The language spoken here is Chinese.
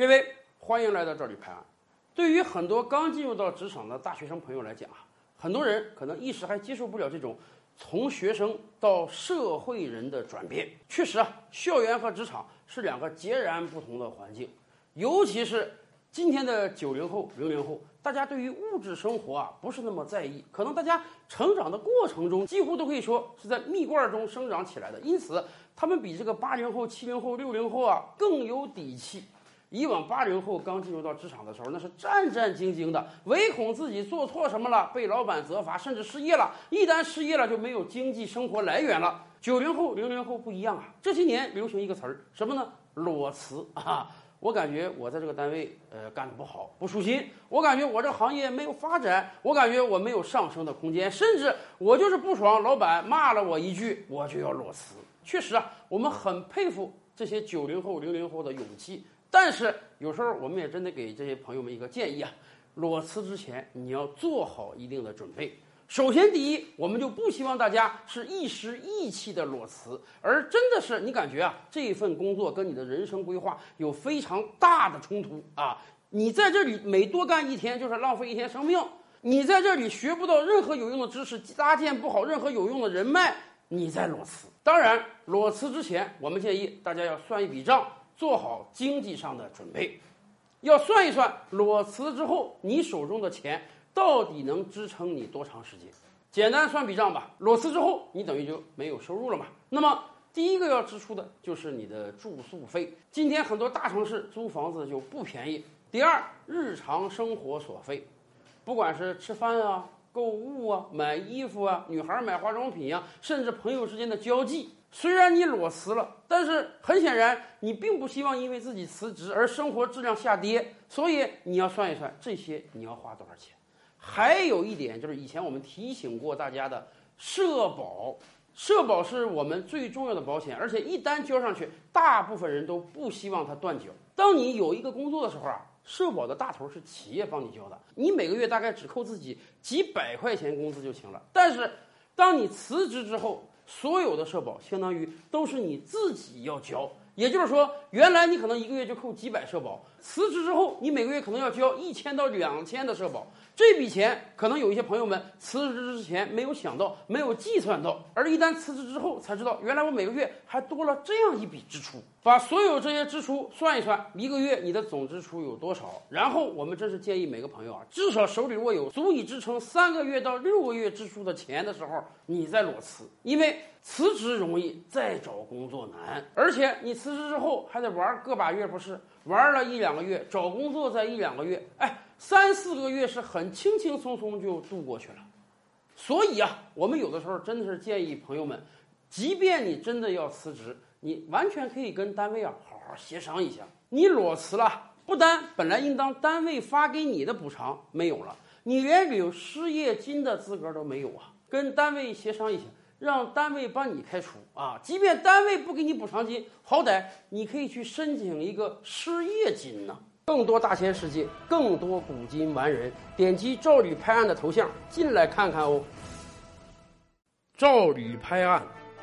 各位，欢迎来到这里拍案。对于很多刚进入到职场的大学生朋友来讲啊，很多人可能一时还接受不了这种从学生到社会人的转变。确实啊，校园和职场是两个截然不同的环境，尤其是今天的九零后、零零后，大家对于物质生活啊不是那么在意，可能大家成长的过程中几乎都可以说是在蜜罐中生长起来的，因此他们比这个八零后、七零后、六零后啊更有底气。以往八零后刚进入到职场的时候，那是战战兢兢的，唯恐自己做错什么了被老板责罚，甚至失业了。一旦失业了，就没有经济生活来源了。九零后、零零后不一样啊，这些年流行一个词儿，什么呢？裸辞啊！我感觉我在这个单位呃干的不好，不舒心。我感觉我这行业没有发展，我感觉我没有上升的空间，甚至我就是不爽，老板骂了我一句，我就要裸辞。确实啊，我们很佩服这些九零后、零零后的勇气。但是有时候我们也真得给这些朋友们一个建议啊，裸辞之前你要做好一定的准备。首先，第一，我们就不希望大家是一时意气的裸辞，而真的是你感觉啊，这份工作跟你的人生规划有非常大的冲突啊，你在这里每多干一天就是浪费一天生命，你在这里学不到任何有用的知识，搭建不好任何有用的人脉，你在裸辞。当然，裸辞之前，我们建议大家要算一笔账。做好经济上的准备，要算一算裸辞之后你手中的钱到底能支撑你多长时间。简单算笔账吧，裸辞之后你等于就没有收入了嘛。那么第一个要支出的就是你的住宿费。今天很多大城市租房子就不便宜。第二，日常生活所费，不管是吃饭啊、购物啊、买衣服啊、女孩买化妆品啊，甚至朋友之间的交际。虽然你裸辞了，但是很显然你并不希望因为自己辞职而生活质量下跌，所以你要算一算这些你要花多少钱。还有一点就是以前我们提醒过大家的社保，社保是我们最重要的保险，而且一旦交上去，大部分人都不希望它断缴。当你有一个工作的时候啊，社保的大头是企业帮你交的，你每个月大概只扣自己几百块钱工资就行了。但是当你辞职之后，所有的社保相当于都是你自己要交，也就是说，原来你可能一个月就扣几百社保，辞职之后你每个月可能要交一千到两千的社保。这笔钱可能有一些朋友们辞职之前没有想到，没有计算到，而一旦辞职之后才知道，原来我每个月还多了这样一笔支出。把所有这些支出算一算，一个月你的总支出有多少？然后我们真是建议每个朋友啊，至少手里握有足以支撑三个月到六个月支出的钱的时候，你再裸辞，因为辞职容易，再找工作难，而且你辞职之后还得玩个把月，不是玩了一两个月，找工作再一两个月，哎。三四个月是很轻轻松松就度过去了，所以啊，我们有的时候真的是建议朋友们，即便你真的要辞职，你完全可以跟单位啊好好协商一下。你裸辞了，不单本来应当单位发给你的补偿没有了，你连领失业金的资格都没有啊！跟单位协商一下，让单位帮你开除啊！即便单位不给你补偿金，好歹你可以去申请一个失业金呢。更多大千世界，更多古今完人，点击赵吕拍案的头像进来看看哦。赵吕拍案，